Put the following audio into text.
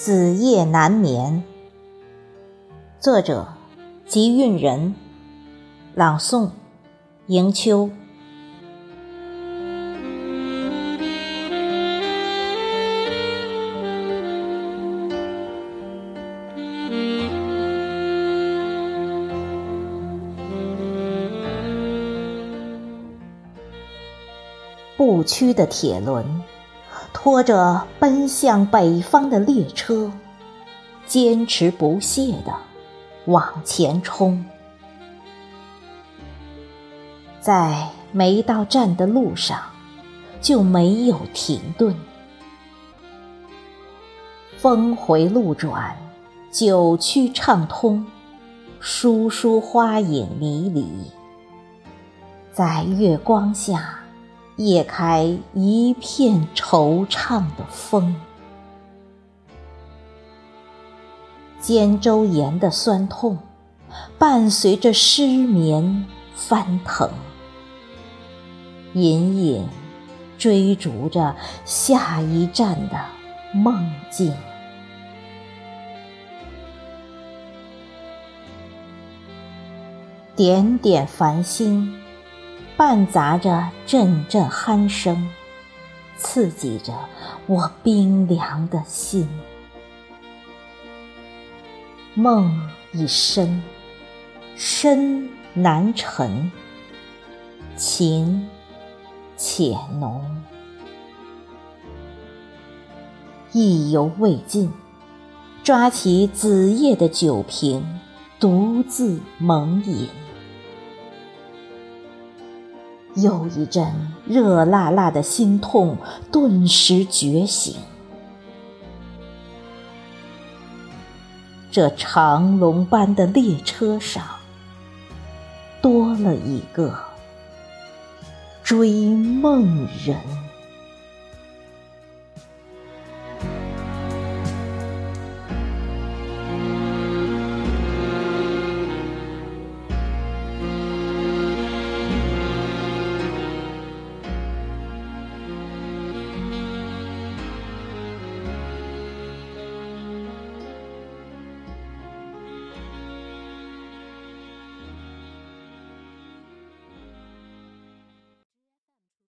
子夜难眠。作者：吉韵人。朗诵：迎秋。不屈的铁轮。拖着奔向北方的列车，坚持不懈地往前冲。在没到站的路上，就没有停顿。峰回路转，九曲畅通，疏疏花影迷离，在月光下。夜开一片惆怅的风，肩周炎的酸痛，伴随着失眠翻腾，隐隐追逐着下一站的梦境，点点繁星。伴杂着阵阵鼾声，刺激着我冰凉的心。梦已深，深难沉，情且浓。意犹未尽，抓起子夜的酒瓶，独自猛饮。又一阵热辣辣的心痛顿时觉醒，这长龙般的列车上多了一个追梦人。